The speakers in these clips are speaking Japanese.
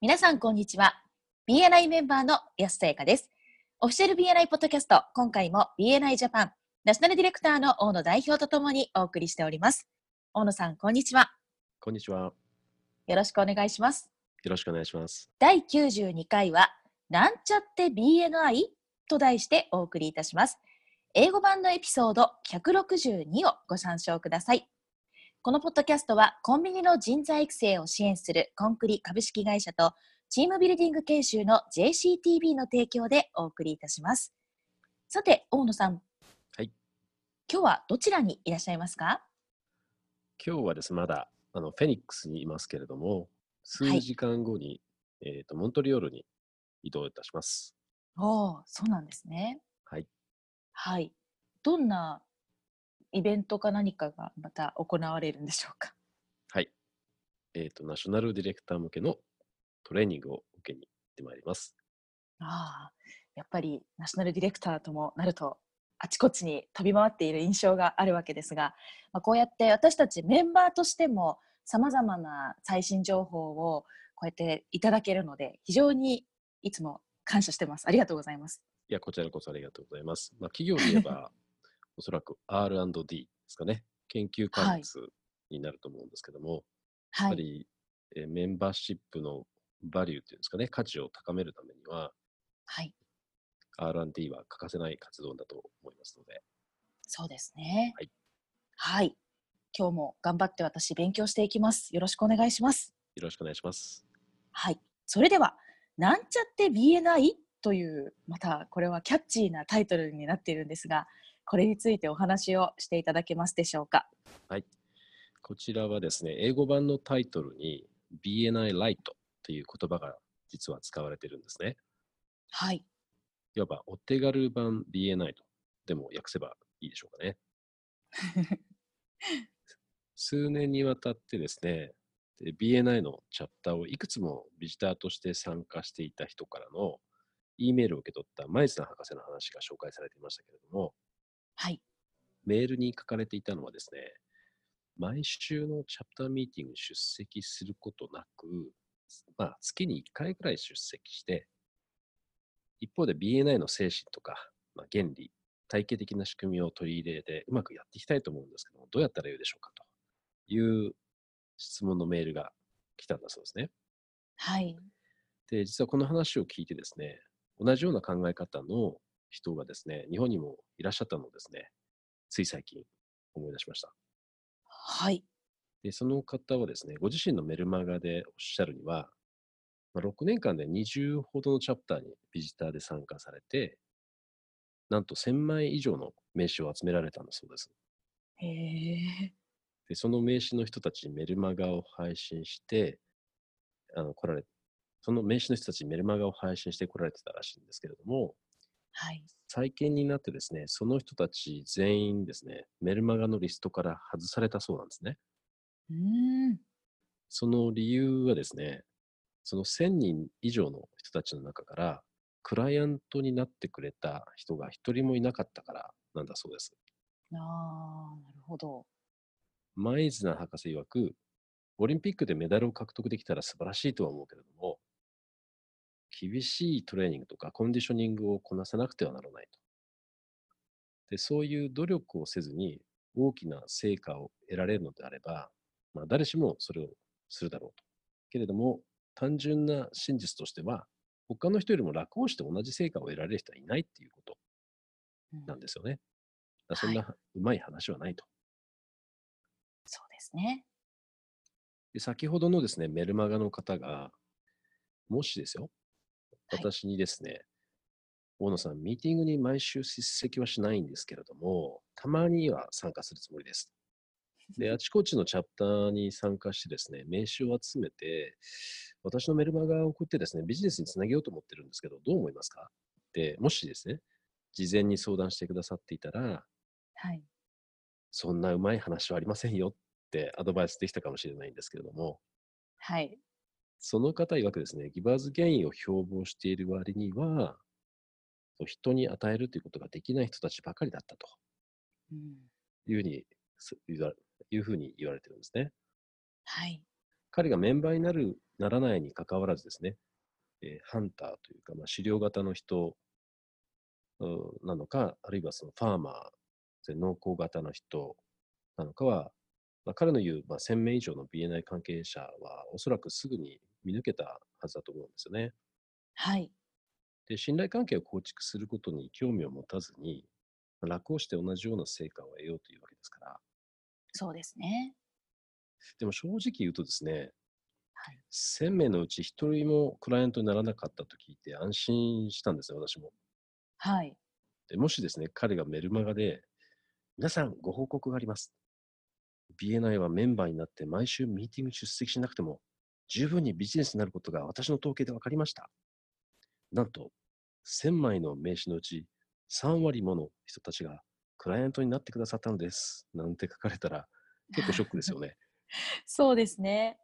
皆さん、こんにちは。BNI メンバーの安田彩香です。オフィシャル BNI ポッドキャスト、今回も BNI ジャパン、ナショナルディレクターの大野代表とともにお送りしております。大野さん、こんにちは。こんにちは。よろしくお願いします。よろしくお願いします。第92回は、なんちゃって BNI と題してお送りいたします。英語版のエピソード162をご参照ください。このポッドキャストはコンビニの人材育成を支援するコンクリ株式会社とチームビルディング研修の JCTB の提供でお送りいたします。さて、大野さん。はい。今日はどちらにいらっしゃいますか？今日はですね、まだあのフェニックスにいますけれども、数時間後に、えっ、と、モントリオールに移動いたします。おお、そうなんですね。はい。はい。どんなイベントか何かがまた行われるんでしょうか？はい。えっ、と、ナショナルディレクター向けのトレーニングを受けに行ってまいります。ああ、やっぱりナショナルディレクターともなると、あちこちに飛び回っている印象があるわけですが、まあ、こうやって私たちメンバーとしても、さまざまな最新情報をこうやっていただけるので、非常にいつも感謝してます。ありがとうございます。いや、こちらこそありがとうございます。まあ、企業で言えば、おそらく R&D ですかね。研究開発になると思うんですけども、やはい。っぱり、えーメンバーシップのバリューっていうんですかね、価値を高めるためには、はい。R&D は欠かせない活動だと思いますので、そうですね。はい。はい。今日も頑張って私勉強していきます。よろしくお願いします。よろしくお願いします。はい。それでは、なんちゃって BNI という、またこれはキャッチーなタイトルになっているんですが、これについてお話をしていただけますでしょうか？こちらはですね、英語版のタイトルに BNI ライトという言葉が実は使われてるんですね。はい。いわばお手軽版 BNI とでも訳せばいいでしょうかね。数年にわたってですね、で BNI のチャプターをいくつもビジターとして参加していた人からの E メールを受け取ったマイズナ博士の話が紹介されていましたけれども、はい。メールに書かれていたのはですね、毎週のチャプターミーティングに出席することなく、まあ、月に1回くらい出席して、一方で BNI の精神とか、まあ、原理、体系的な仕組みを取り入れてうまくやっていきたいと思うんですけども、どうやったらよいでしょうかという質問のメールが来たんだそうですね。はい。で、実はこの話を聞いてですね、同じような考え方の人がですね、日本にもいらっしゃったのをですね、つい最近思い出しました。はい。で、その方はですね、ご自身のメルマガでおっしゃるには、まあ、6年間で20ほどのチャプターにビジターで参加されて、なんと1000枚以上の名刺を集められたんだそうです。へえ。で、その名刺の人たちにメルマガを配信して、あの来られその名刺の人たちにメルマガを配信して来られてたらしいんですけれども、はい。最近になってですね、その人たち全員ですね、メルマガのリストから外されたそうなんですね。うーん。その理由はですね、その1000人以上の人たちの中から、クライアントになってくれた人が一人もいなかったからなんだそうです。ああ、なるほど。マイズナー博士曰く、オリンピックでメダルを獲得できたら素晴らしいとは思うけれども、厳しいトレーニングとかコンディショニングをこなさなくてはならないと。で、そういう努力をせずに大きな成果を得られるのであれば、まあ、誰しもそれをするだろうと。けれども、単純な真実としては、他の人よりも楽をして同じ成果を得られる人はいないっていうことうんなんですよね。だからそんなうまい話はないと。そうですね。で先ほどのですね、メルマガの方が、もしですよ、はい私にですね、大野さん、ミーティングに毎週出席はしないんですけれども、たまには参加するつもりです。で、あちこちのチャプターに参加してですね、名刺を集めて、私のメルマガを送ってですね、ビジネスにつなげようと思ってるんですけど、どう思いますか？って、もしですね、事前に相談してくださっていたら、はい。そんなうまい話はありませんよってアドバイスできたかもしれないんですけれども、はい。その方曰くですね、ギバーズゲインを標榜している割には、人に与えるということができない人たちばかりだったとうん。いうふうにす言わいうふうに言われてるんですね。はい。彼がメンバーになる、ならないにかかわらずですね、えーハンターというか、まあ、狩猟型の人うんなのか、あるいはそのファーマー、農耕型の人なのかは、まあ、彼の言う、まあ、1000名以上の BNI 関係者は、おそらくすぐに見抜けたはずだと思うんですよね。はい。で、信頼関係を構築することに興味を持たずに、まあ楽をして同じような成果を得ようというわけですから。そうですね。でも正直言うとですね、はい。1000名のうち1人もクライアントにならなかったと聞いて安心したんですよ、私も。はい。でもしですね、彼がメルマガで、皆さんご報告があります。BNI はメンバーになって毎週ミーティングに出席しなくても十分にビジネスになることが私の統計で分かりました。なんと、1000枚の名刺のうち3割もの人たちがクライアントになってくださったのです。なんて書かれたら結構ショックですよね。そうですね。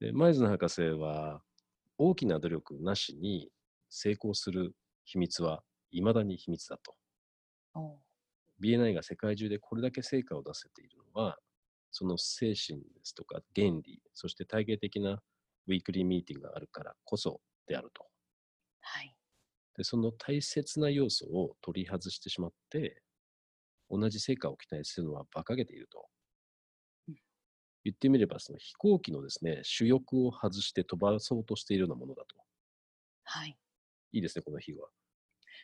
でマイズの博士は大きな努力なしに成功する秘密は未だに秘密だと。BNI が世界中でこれだけ成果を出せているのは、その精神ですとか原理、そして体系的なウィークリーミーティングがあるからこそであると。はい。でその大切な要素を取り外してしまって、同じ成果を期待するのは馬鹿げているとうん。言ってみれば、その飛行機のですね、主翼を外して飛ばそうとしているようなものだと。はい。いいですね、この比喩は。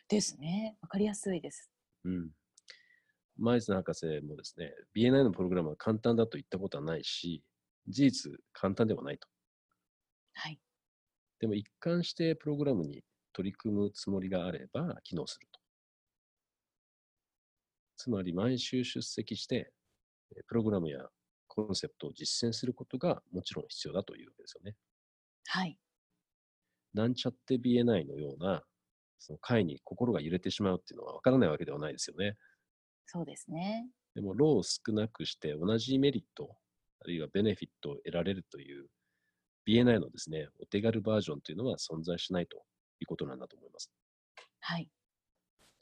ですね。わかりやすいです。うん。マイズナ博士もですね、BNI のプログラムは簡単だと言ったことはないし、事実簡単ではないと。はい。でも一貫してプログラムに取り組むつもりがあれば機能すると。つまり毎週出席して、えプログラムやコンセプトを実践することがもちろん必要だというわけですよね。はい。なんちゃって BNI のような、その会に心が揺れてしまうっていうのはわからないわけではないですよね。そうですね。でも、労を少なくして同じメリット、あるいはベネフィットを得られるという BNI のですね、お手軽バージョンというのは存在しないということなんだと思います。はい。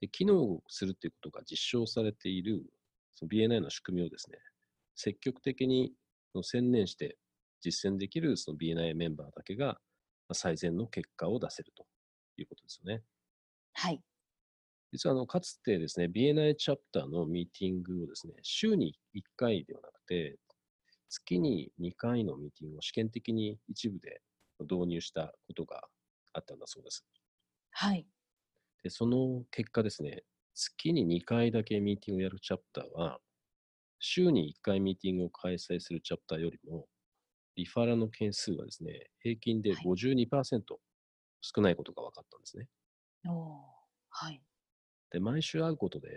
で機能するということが実証されているその BNI の仕組みをですね、積極的に専念して実践できるその BNI メンバーだけがまあ最善の結果を出せるということですよね。はい。実はあのかつてですね、BNI チャプターのミーティングをですね、週に1回ではなくて、月に2回のミーティングを試験的に一部で導入したことがあったんだそうです。はい。で、その結果ですね、月に2回だけミーティングをやるチャプターは、週に1回ミーティングを開催するチャプターよりも、リファラルの件数はですね、平均ではい52%少ないことが分かったんですね。おお。はい。で、毎週会うことで、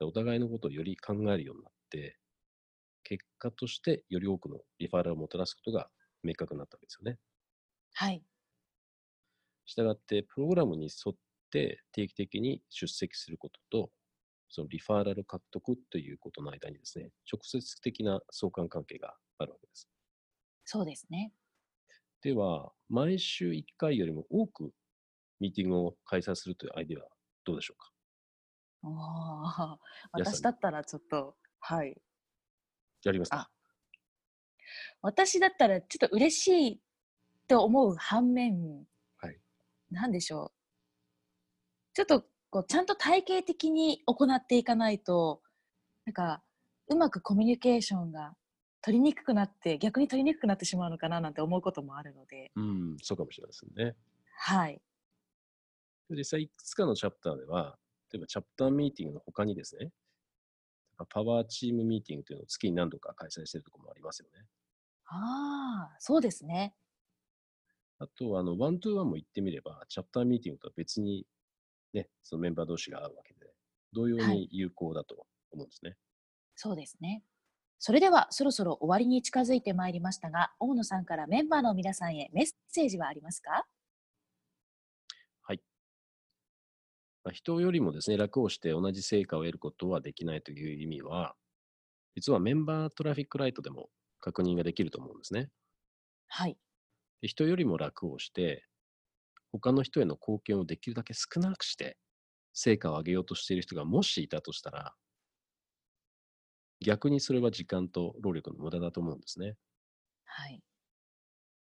お互いのことをより考えるようになって、結果としてより多くのリファラルをもたらすことが明確になったわけですよね。はい。したがって、プログラムに沿って定期的に出席することと、そのリファラル獲得ということの間にですね、直接的な相関関係があるわけです。そうですね。では、毎週1回よりも多くミーティングを開催するというアイデアはどうでしょうか？おお。皆さん私だったらちょっと、はい。やりますか？私だったらちょっと嬉しいと思う反面、はいなんでしょう。ちょっとこうちゃんと体系的に行っていかないと、なんかうまくコミュニケーションが取りにくくなって、逆に取りにくくなってしまうのかななんて思うこともあるので、うん、そうかもしれないですね。はい。実際いくつかのチャプターでは、例えばチャプターミーティングの他にですね、パワーチームミーティングというのを月に何度か開催しているところもありますよね。ああ、そうですね。あとは、あの、ワントゥーワンも言ってみれば、チャプターミーティングとは別に、ね、そのメンバー同士が会うわけで、同様はいに有効だと思うんですね。そうですね。それではそろそろ終わりに近づいてまいりましたが、大野さんからメンバーの皆さんへメッセージはありますか？まあ、人よりもですね、楽をして同じ成果を得ることはできないという意味は、実はメンバートラフィックライトでも確認ができると思うんですね。はい。で人よりも楽をして、他の人への貢献をできるだけ少なくして、成果を上げようとしている人がもしいたとしたら、逆にそれは時間と労力の無駄だと思うんですね。はい。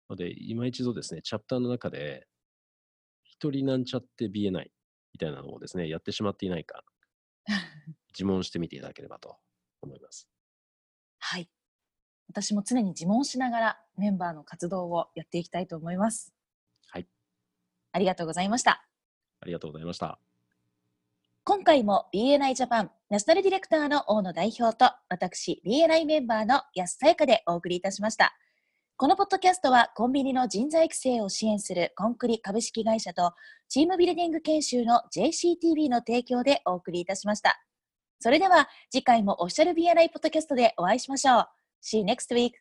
ので、今一度ですね、チャプターの中で、一人なんちゃって BNI みたいなのをですね、やってしまっていないか、自問してみていただければと思います。はい。私も常に自問しながらメンバーの活動をやっていきたいと思います。はい。ありがとうございました。ありがとうございました。今回も BNI ジャパンナショナルディレクターの大野代表と私 BNI メンバーの安さやかでお送りいたしました。このポッドキャストはコンビニの人材育成を支援するコンクリ株式会社とチームビルディング研修の JCTV の提供でお送りいたしました。それでは次回もオフィシャル BNI ポッドキャストでお会いしましょう。See you next week!